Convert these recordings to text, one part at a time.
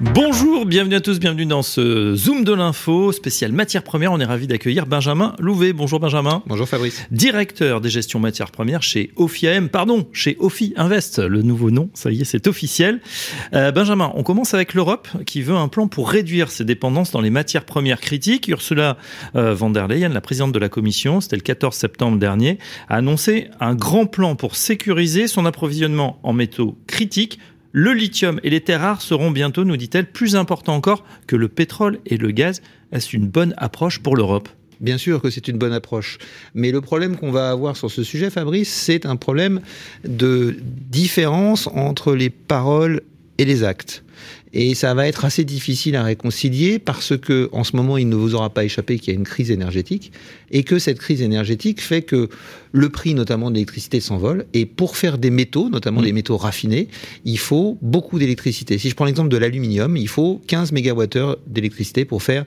Bonjour, bienvenue à tous, bienvenue dans ce Zoom de l'info spécial matières premières. On est ravi d'accueillir Benjamin Louvet. Bonjour Benjamin. Bonjour Fabrice. Directeur des gestions matières premières chez OFIAM, pardon, chez OFI Invest, le nouveau nom, ça y est, c'est officiel. Euh, Benjamin, on commence avec l'Europe qui veut un plan pour réduire ses dépendances dans les matières premières critiques. Ursula euh, von der Leyen, la présidente de la Commission, c'était le 14 septembre dernier, a annoncé un grand plan pour sécuriser son approvisionnement en métaux critiques le lithium et les terres rares seront bientôt, nous dit-elle, plus importants encore que le pétrole et le gaz. Est-ce une bonne approche pour l'Europe? Bien sûr que c'est une bonne approche. Mais le problème qu'on va avoir sur ce sujet, Fabrice, c'est un problème de différence entre les paroles et les actes. Et ça va être assez difficile à réconcilier parce que, en ce moment, il ne vous aura pas échappé qu'il y a une crise énergétique et que cette crise énergétique fait que le prix, notamment de l'électricité, s'envole. Et pour faire des métaux, notamment des métaux raffinés, il faut beaucoup d'électricité. Si je prends l'exemple de l'aluminium, il faut 15 MWh d'électricité pour faire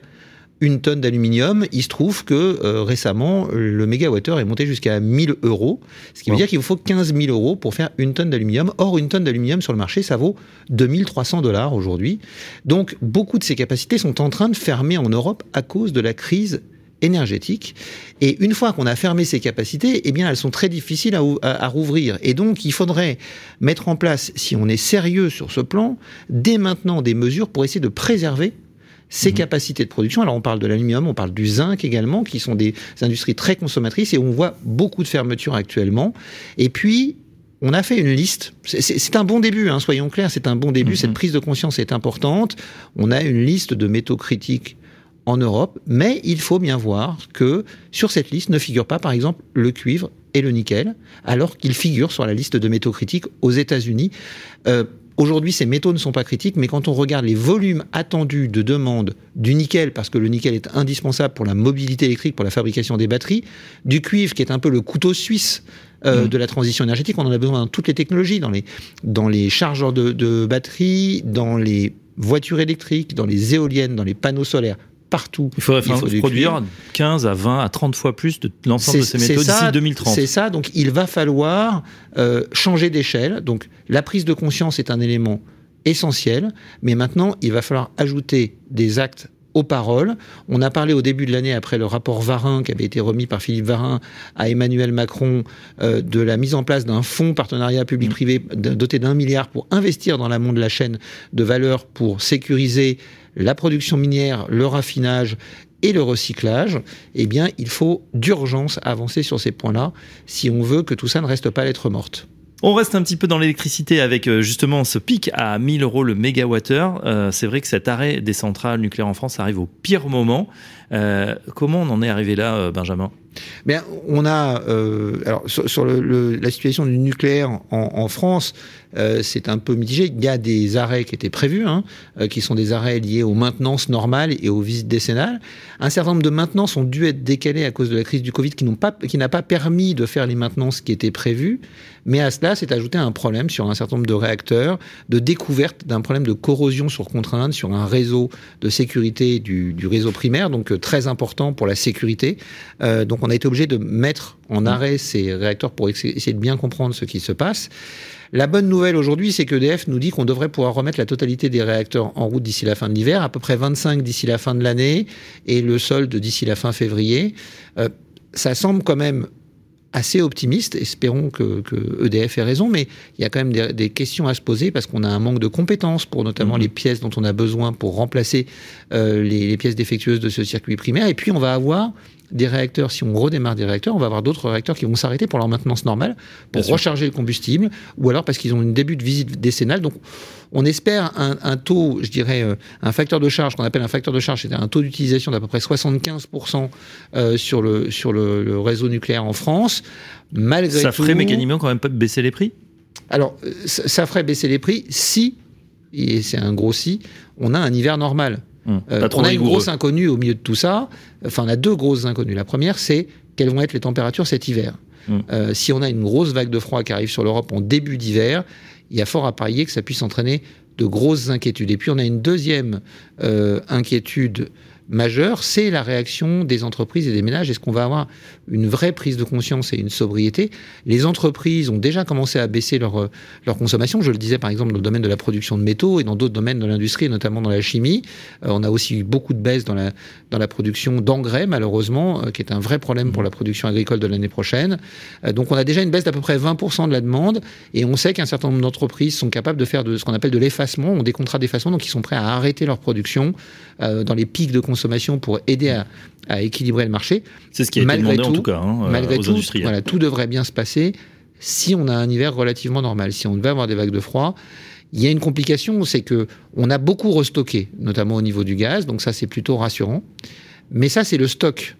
une tonne d'aluminium, il se trouve que euh, récemment, le mégawattheure est monté jusqu'à 1000 euros, ce qui veut dire qu'il vous faut 15 000 euros pour faire une tonne d'aluminium. Or, une tonne d'aluminium sur le marché, ça vaut 2300 dollars aujourd'hui. Donc, beaucoup de ces capacités sont en train de fermer en Europe à cause de la crise énergétique. Et une fois qu'on a fermé ces capacités, eh bien, elles sont très difficiles à, à, rouvrir. Et donc, il faudrait mettre en place, si on est sérieux sur ce plan, dès maintenant des mesures pour essayer de préserver ces mhm. capacités de production. Alors on parle de l'aluminium, on parle du zinc également, qui sont des industries très consommatrices et on voit beaucoup de fermetures actuellement. Et puis on a fait une liste. C'est un bon début, hein, soyons clairs, c'est un bon début. Mhm. Cette prise de conscience est importante. On a une liste de métaux critiques en Europe, mais il faut bien voir que sur cette liste ne figure pas, par exemple, le cuivre et le nickel, alors qu'ils figurent sur la liste de métaux critiques aux États-Unis. Euh, Aujourd'hui, ces métaux ne sont pas critiques, mais quand on regarde les volumes attendus de demande du nickel, parce que le nickel est indispensable pour la mobilité électrique, pour la fabrication des batteries, du cuivre, qui est un peu le couteau suisse euh, mmh. de la transition énergétique, on en a besoin dans toutes les technologies, dans les, dans les chargeurs de, de batteries, dans les voitures électriques, dans les éoliennes, dans les panneaux solaires partout. Il faudrait produire 15 à 20 à 30 fois plus de l'ensemble de ces métaux d'ici 2030. C'est ça, donc il va falloir euh, changer d'échelle. Donc la prise de conscience est un élément essentiel, mais maintenant il va falloir ajouter des actes aux paroles. On a parlé au début de l'année, après le rapport Varin qui avait été remis par Philippe Varin à Emmanuel Macron, euh, de la mise en place d'un fonds partenariat public-privé doté d'un milliard pour investir dans l'amont de la chaîne de valeur pour sécuriser la production minière, le raffinage et le recyclage, eh bien, il faut d'urgence avancer sur ces points-là si on veut que tout ça ne reste pas lettre morte. On reste un petit peu dans l'électricité avec euh, justement ce pic à 1000 euros le mégawattheure. Euh, c'est vrai que cet arrêt des centrales nucléaires en France arrive au pire moment. Euh, comment on en est arrivé là, Benjamin? Bien, on a alors sur, la situation du nucléaire en France, euh, c'est un peu mitigé. Il y a des arrêts qui étaient prévus, hein, euh, qui sont des arrêts liés aux maintenances normales et aux visites décennales. Un certain nombre de maintenances ont dû être décalées à cause de la crise du Covid, qui pas, qui n'a pas permis de faire les maintenances qui étaient prévues. Mais à cela, s'est ajouté un problème sur un certain nombre de réacteurs, de découverte d'un problème de corrosion sur contrainte sur un réseau de sécurité du, du réseau primaire, donc euh, très important pour la sécurité. Euh, donc on a été obligé de mettre en arrêt ces réacteurs pour essayer de bien comprendre ce qui se passe. La bonne nouvelle aujourd'hui, c'est que EDF nous dit qu'on devrait pouvoir remettre la totalité des réacteurs en route d'ici la fin de l'hiver, à peu près 25 d'ici la fin de l'année et le solde d'ici la fin février. Euh, ça semble quand même assez optimiste. Espérons que, EDF ait raison, mais il y a quand même des, questions à se poser parce qu'on a un manque de compétences pour notamment mhm. les pièces dont on a besoin pour remplacer euh, les, les, pièces défectueuses de ce circuit primaire. Et puis on va avoir des réacteurs, si on redémarre des réacteurs, on va avoir d'autres réacteurs qui vont s'arrêter pour leur maintenance normale, pour recharger le combustible, ou alors parce qu'ils ont une début de visite décennale. Donc, on espère un, taux, je dirais, euh, un facteur de charge qu'on appelle un facteur de charge, c'est un taux d'utilisation d'à peu près 75% euh, sur, le, sur le, réseau nucléaire en France. Malgré ça ferait mécaniquement quand même pas baisser les prix? Alors, euh, ça ferait baisser les prix si, et c'est un gros si, on a un hiver normal. Hum, euh, on a une grosse inconnue au milieu de tout ça. Enfin, on a deux grosses inconnues. La première, c'est quelles vont être les températures cet hiver. Hum. Euh, si on a une grosse vague de froid qui arrive sur l'Europe en début d'hiver, il y a fort à parier que ça puisse entraîner de grosses inquiétudes. Et puis on a une deuxième euh, inquiétude majeur, c'est la réaction des entreprises et des ménages. Est-ce qu'on va avoir une vraie prise de conscience et une sobriété? Les entreprises ont déjà commencé à baisser leur, leur consommation. Je le disais par exemple dans le domaine de la production de métaux et dans d'autres domaines de l'industrie, notamment dans la chimie. Euh, on a aussi eu beaucoup de baisse dans la, dans la production d'engrais, malheureusement, euh, qui est un vrai problème pour la production agricole de l'année prochaine. Euh, donc on a déjà une baisse d'à peu près 20% de la demande et on sait qu'un certain nombre d'entreprises sont capables de faire de ce qu'on appelle de l'effacement, ont des contrats d'effacement, donc ils sont prêts à arrêter leur production dans les pics de consommation pour aider à, à équilibrer le marché. C'est ce qui a été demandé en tout cas hein, malgré aux tout. Voilà, tout devrait bien se passer si on a un hiver relativement normal. Si on devait avoir des vagues de froid, il y a une complication, c'est que on a beaucoup restocké, notamment au niveau du gaz, donc ça c'est plutôt rassurant. Mais ça c'est le stock.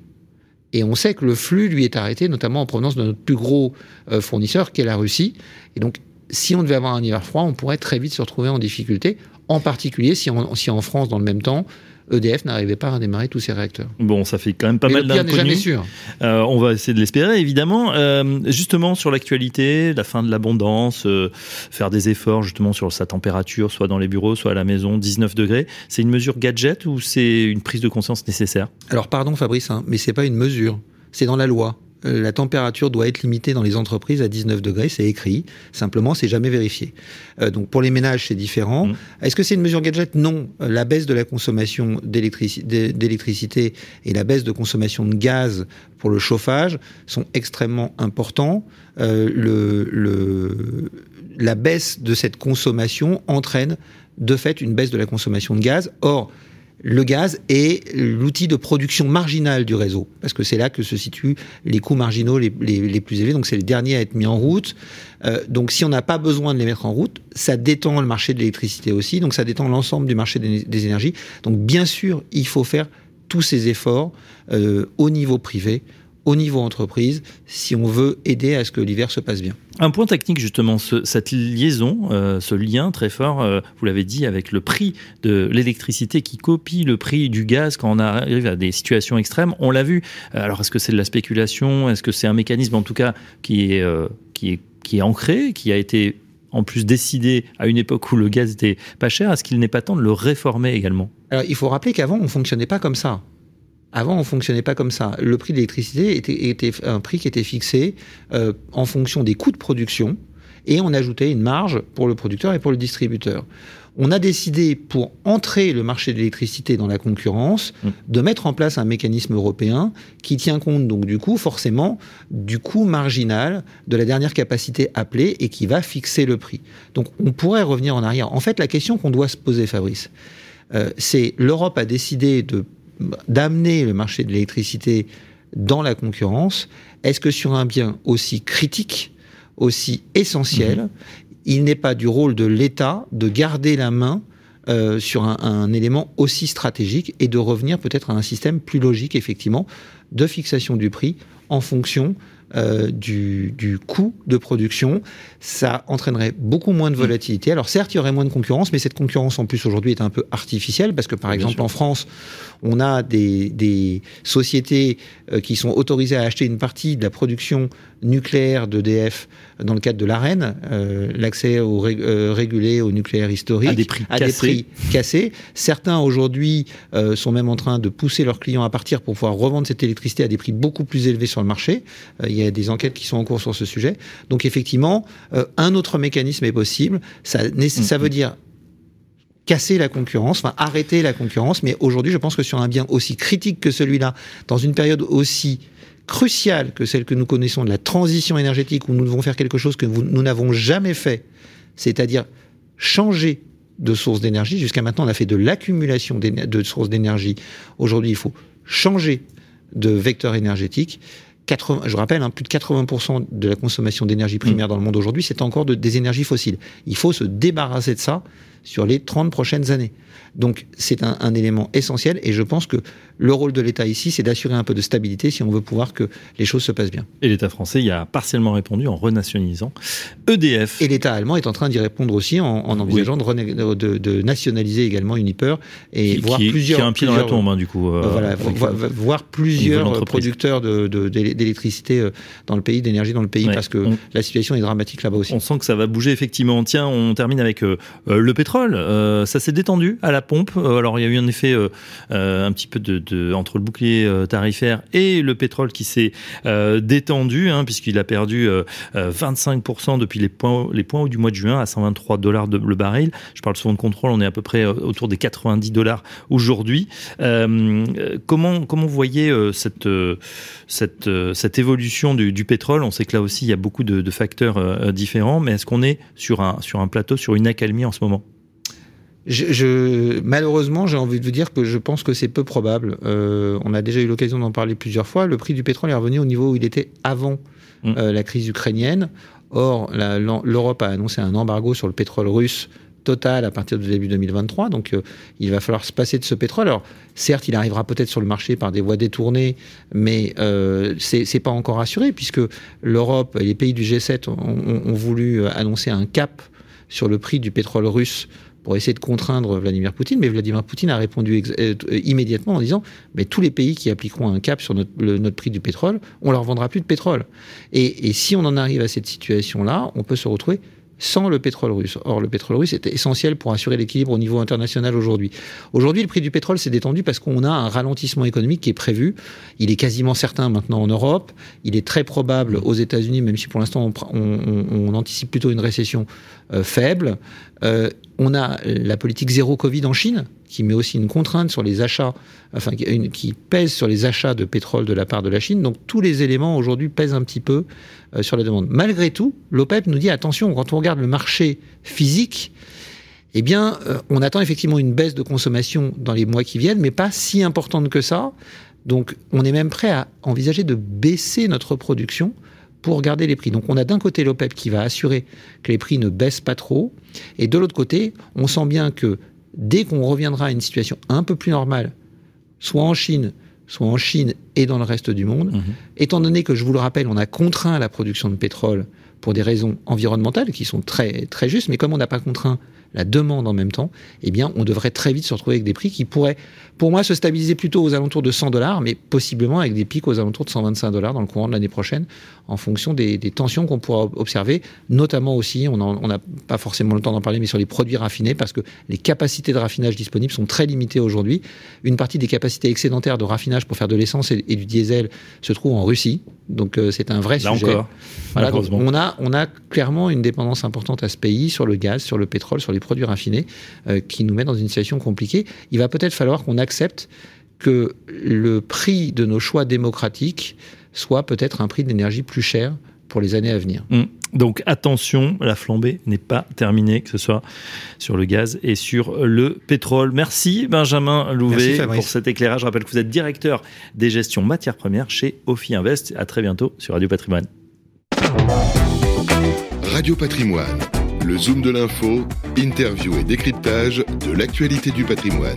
Et on sait que le flux lui est arrêté, notamment en provenance de notre plus gros euh, fournisseur, qui est la Russie. Et donc, si on devait avoir un hiver froid, on pourrait très vite se retrouver en difficulté, en particulier si, on, si en France, dans le même temps, EDF n'arrivait pas à redémarrer tous ses réacteurs. Bon, ça fait quand même pas Mais mal jamais d'inconnus. sûr. Euh, on va essayer de l'espérer, évidemment. Euh, justement, sur l'actualité, la fin de l'abondance, euh, faire des efforts justement sur sa température, soit dans les bureaux, soit à la maison, 19 degrés. C'est une mesure gadget ou c'est une prise de conscience nécessaire? Alors pardon Fabrice, hein, mais c'est pas une mesure, c'est dans la loi. La température doit être limitée dans les entreprises à 19 degrés, c'est écrit. Simplement, c'est jamais vérifié. Euh, donc pour les ménages, c'est différent. Mm. Est-ce que c'est une mesure gadget? Non. La baisse de la consommation d'électrici- d'é- d'électricité et la baisse de consommation de gaz pour le chauffage sont extrêmement importants. Euh, le, le- la baisse de cette consommation entraîne de fait une baisse de la consommation de gaz. Or, le gaz est l'outil de production marginale du réseau, parce que c'est là que se situent les coûts marginaux les, les- les plus élevés, donc c'est les derniers à être mis en route. Euh, donc si on n'a pas besoin de les mettre en route, ça détend le marché de l'électricité aussi, donc ça détend l'ensemble du marché des, énergies. Donc bien sûr, il faut faire tous ces efforts euh, au niveau privé, au niveau entreprise, si on veut aider à ce que l'hiver se passe bien. Un point technique justement, ce- cette liaison, euh, ce lien très fort, euh, vous l'avez dit, avec le prix de l'électricité qui copie le prix du gaz quand on arrive à des situations extrêmes. On l'a vu. Euh, Alors est-ce que c'est de la spéculation? Est-ce que c'est un mécanisme en tout cas qui est, euh, qui est, qui est ancré, qui a été en plus décidé à une époque où le gaz était pas cher? Est-ce qu'il n'est pas temps de le réformer également? Alors, il faut rappeler qu'avant, on fonctionnait pas comme ça. Avant, on fonctionnait pas comme ça. Le prix de l'électricité était, était un prix qui était fixé euh, en fonction des coûts de production et on ajoutait une marge pour le producteur et pour le distributeur. On a décidé, pour entrer le marché de l'électricité dans la concurrence, Mm. de mettre en place un mécanisme européen qui tient compte donc du coup forcément du coût marginal de la dernière capacité appelée et qui va fixer le prix. Donc on pourrait revenir en arrière. En fait, la question qu'on doit se poser, Fabrice, euh, c'est l'Europe a décidé de d'amener le marché de l'électricité dans la concurrence. Est-ce que sur un bien aussi critique, aussi essentiel, il n'est pas du rôle de l'État de garder la main euh, sur un, un élément aussi stratégique et de revenir peut-être à un système plus logique, effectivement, de fixation du prix en fonction euh, du, du coût de production. Ça entraînerait beaucoup moins de volatilité. Alors certes, il y aurait moins de concurrence, mais cette concurrence en plus aujourd'hui est un peu artificielle parce que par Bien exemple sûr. en France, on a des, des sociétés euh, qui sont autorisées à acheter une partie de la production nucléaire d'EDF dans le cadre de l'AREN, euh, l'accès au ré- régulé au nucléaire historique, À des prix à des cassés. prix cassés. Certains aujourd'hui sont même en train de pousser leurs clients à partir pour pouvoir revendre cette électricité à des prix beaucoup plus élevés sur le marché. Euh, il y a des enquêtes qui sont en cours sur ce sujet. Donc effectivement, euh, un autre mécanisme est possible. Ça, né- ça veut dire casser la concurrence, enfin arrêter la concurrence. Mais aujourd'hui, je pense que sur un bien aussi critique que celui-là, dans une période aussi cruciale que celle que nous connaissons de la transition énergétique, où nous devons faire quelque chose que vous- nous n'avons jamais fait, c'est-à-dire changer de source d'énergie. Jusqu'à maintenant, on a fait de l'accumulation de sources d'énergie. Aujourd'hui, il faut changer de vecteur énergétique. 80, je rappelle, hein, plus de 80% de la consommation d'énergie primaire dans le monde aujourd'hui, c'est encore de- des énergies fossiles. Il faut se débarrasser de ça sur les 30 prochaines années. Donc c'est un, un élément essentiel et je pense que le rôle de l'État ici, c'est d'assurer un peu de stabilité si on veut pouvoir que les choses se passent bien. Et l'État français y a partiellement répondu en renationalisant EDF. Et l'État allemand est en train d'y répondre aussi en, en envisageant de, rené- de- de nationaliser également Uniper et qui, voir qui- plusieurs... qui a un pied dans la tombe, hein, du coup. euh, Euh, voilà, vo- voir de plusieurs l'entreprise. producteurs de- d'électricité euh, dans le pays, d'énergie dans le pays, Ouais. parce que On- la situation est dramatique là-bas aussi. On sent que ça va bouger effectivement. Tiens, on termine avec euh, euh, le pétrole. Pétrole, euh, ça s'est détendu à la pompe. Euh, alors il y a eu un effet euh, un petit peu de, entre le bouclier tarifaire et le pétrole qui s'est détendu, hein, puisqu'il a perdu 25% depuis les points, les points du mois de juin à 123 dollars le baril. Je parle souvent de contrôle, on est à peu près autour des 90 dollars aujourd'hui. comment comment vous voyez cette cette évolution du, du, pétrole? On sait que là aussi il y a beaucoup de, de facteurs différents, mais est-ce qu'on est sur un sur un plateau, sur une accalmie en ce moment? Je, malheureusement, j'ai envie de vous dire que je pense que c'est peu probable. Euh, on a déjà eu l'occasion d'en parler plusieurs fois. Le prix du pétrole est revenu au niveau où il était avant mm. euh, la crise ukrainienne. Or, l'Europe a annoncé un embargo sur le pétrole russe total à partir du début 2023. Donc, euh, il va falloir se passer de ce pétrole. Alors, certes, il arrivera peut-être sur le marché par des voies détournées, mais euh, c'est pas encore assuré puisque l'Europe et les pays du G7 ont, ont voulu annoncer un cap sur le prix du pétrole russe pour essayer de contraindre Vladimir Poutine, mais Vladimir Poutine a répondu euh, immédiatement en disant mais tous les pays qui appliqueront un cap sur notre, prix du pétrole, on leur vendra plus de pétrole. Et, si on en arrive à cette situation-là, on peut se retrouver sans le pétrole russe. Or, le pétrole russe est essentiel pour assurer l'équilibre au niveau international aujourd'hui. Aujourd'hui, le prix du pétrole s'est détendu parce qu'on a un ralentissement économique qui est prévu. Il est quasiment certain maintenant en Europe. Il est très probable aux États-Unis, même si pour l'instant on, anticipe plutôt une récession euh, faible. Euh, on a la politique zéro Covid en Chine, qui met aussi une contrainte sur les achats, enfin qui, pèse sur les achats de pétrole de la part de la Chine. Donc tous les éléments aujourd'hui pèsent un petit peu euh, sur la demande. Malgré tout, l'OPEP nous dit attention, quand on regarde le marché physique, eh bien, euh, on attend effectivement une baisse de consommation dans les mois qui viennent, mais pas si importante que ça. Donc, on est même prêt à envisager de baisser notre production pour garder les prix. Donc on a d'un côté l'OPEP qui va assurer que les prix ne baissent pas trop, et de l'autre côté, on sent bien que dès qu'on reviendra à une situation un peu plus normale, soit en Chine, soit en Chine et dans le reste du monde, mhm. étant donné que, je vous le rappelle, on a contraint la production de pétrole pour des raisons environnementales qui sont très, très justes, mais comme on n'a pas contraint la demande en même temps, eh bien, on devrait très vite se retrouver avec des prix qui pourraient, pour moi, se stabiliser plutôt aux alentours de 100 dollars, mais possiblement avec des pics aux alentours de 125 dollars dans le courant de l'année prochaine, en fonction des, tensions qu'on pourra observer, notamment aussi, on n'a pas forcément le temps d'en parler, mais sur les produits raffinés, parce que les capacités de raffinage disponibles sont très limitées aujourd'hui. Une partie des capacités excédentaires de raffinage pour faire de l'essence et, du diesel se trouve en Russie, donc euh, c'est un vrai Là sujet. Encore. Voilà, donc on a, on a clairement une dépendance importante à ce pays sur le gaz, sur le pétrole, sur les produits raffinés, euh, qui nous met dans une situation compliquée. Il va peut-être falloir qu'on accepte que le prix de nos choix démocratiques soit peut-être un prix d'énergie plus cher pour les années à venir. Mmh. Donc attention, la flambée n'est pas terminée, que ce soit sur le gaz et sur le pétrole. Merci Benjamin Louvet pour cet éclairage. Je rappelle que vous êtes directeur des gestions matières premières chez Ophi Invest. À très bientôt sur Radio Patrimoine. Radio Patrimoine, le zoom de l'info, interview et décryptage de l'actualité du patrimoine.